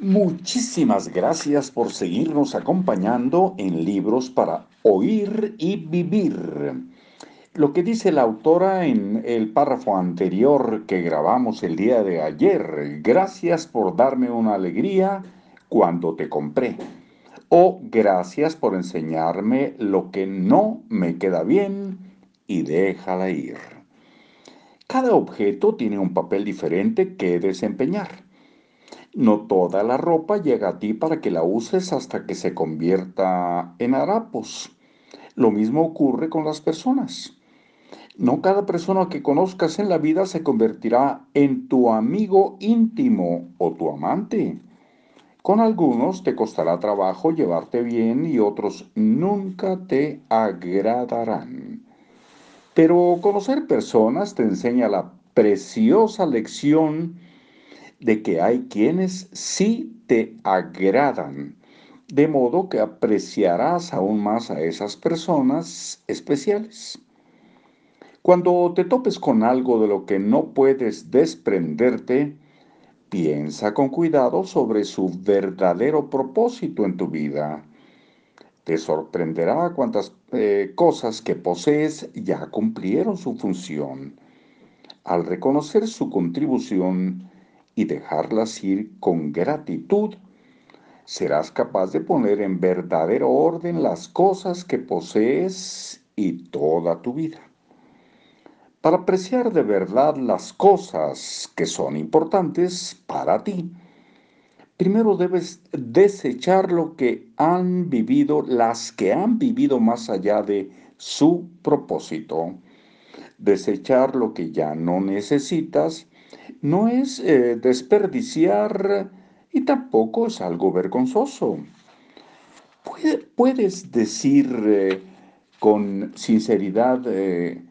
Muchísimas gracias por seguirnos acompañando en Libros para Oír y Vivir. Lo que dice la autora en el párrafo anterior que grabamos el día de ayer, gracias por darme una alegría cuando te compré. O gracias por enseñarme lo que no me queda bien y déjala ir. Cada objeto tiene un papel diferente que desempeñar. No toda la ropa llega a ti para que la uses hasta que se convierta en harapos. Lo mismo ocurre con las personas. No cada persona que conozcas en la vida se convertirá en tu amigo íntimo o tu amante. Con algunos te costará trabajo llevarte bien y otros nunca te agradarán. Pero conocer personas te enseña la preciosa lección de que hay quienes sí te agradan, de modo que apreciarás aún más a esas personas especiales. Cuando te topes con algo de lo que no puedes desprenderte, piensa con cuidado sobre su verdadero propósito en tu vida. Te sorprenderá cuántas eh, cosas que posees ya cumplieron su función. Al reconocer su contribución, y dejarlas ir con gratitud, serás capaz de poner en verdadero orden las cosas que posees y toda tu vida. Para apreciar de verdad las cosas que son importantes para ti, primero debes desechar lo que han vivido, las que han vivido más allá de su propósito. Desechar lo que ya no necesitas no es eh, desperdiciar y tampoco es algo vergonzoso. puedes decir eh, con sinceridad eh,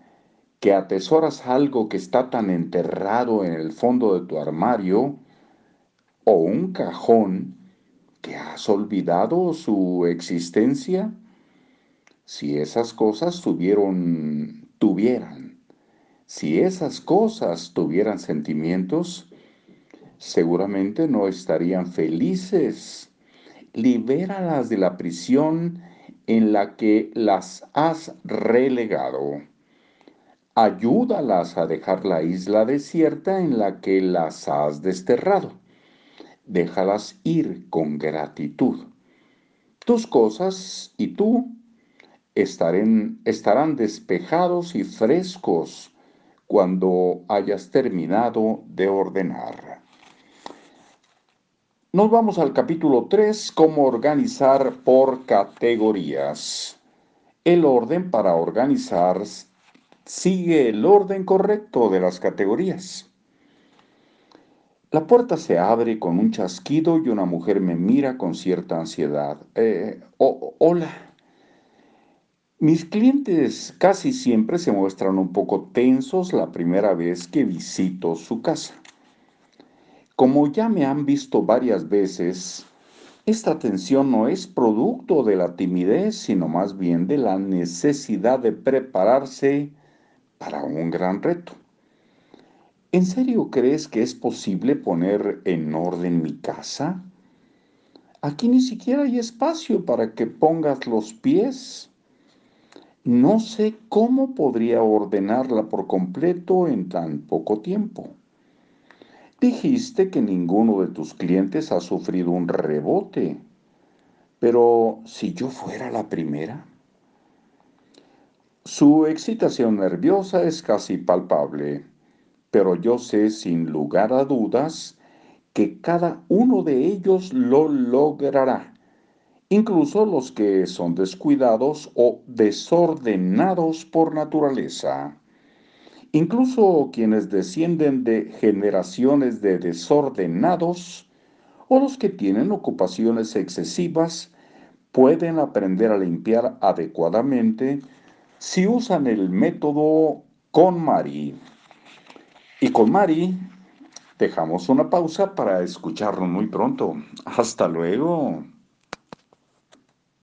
que atesoras algo que está tan enterrado en el fondo de tu armario o un cajón que has olvidado su existencia. Si esas cosas tuvieron, tuvieran si esas cosas tuvieran sentimientos, seguramente no estarían felices. Libéralas de la prisión en la que las has relegado. Ayúdalas a dejar la isla desierta en la que las has desterrado. Déjalas ir con gratitud. Tus cosas y tú estarán despejados y frescos cuando hayas terminado de ordenar. Nos vamos al capítulo 3, cómo organizar por categorías. El orden para organizar sigue el orden correcto de las categorías. La puerta se abre con un chasquido y una mujer me mira con cierta ansiedad. Eh, hola, mis clientes casi siempre se muestran un poco tensos la primera vez que visito su casa. Como ya me han visto varias veces, esta tensión no es producto de la timidez, sino más bien de la necesidad de prepararse para un gran reto. ¿En serio crees que es posible poner en orden mi casa? Aquí ni siquiera hay espacio para que pongas los pies. No sé cómo podría ordenarla por completo en tan poco tiempo. Dijiste que ninguno de tus clientes ha sufrido un rebote, pero si yo fuera la primera. Su excitación nerviosa es casi palpable, pero yo sé sin lugar a dudas que cada uno de ellos lo logrará incluso los que son descuidados o desordenados por naturaleza. Incluso quienes descienden de generaciones de desordenados o los que tienen ocupaciones excesivas pueden aprender a limpiar adecuadamente si usan el método con Mari. Y con Mari dejamos una pausa para escucharlo muy pronto. Hasta luego.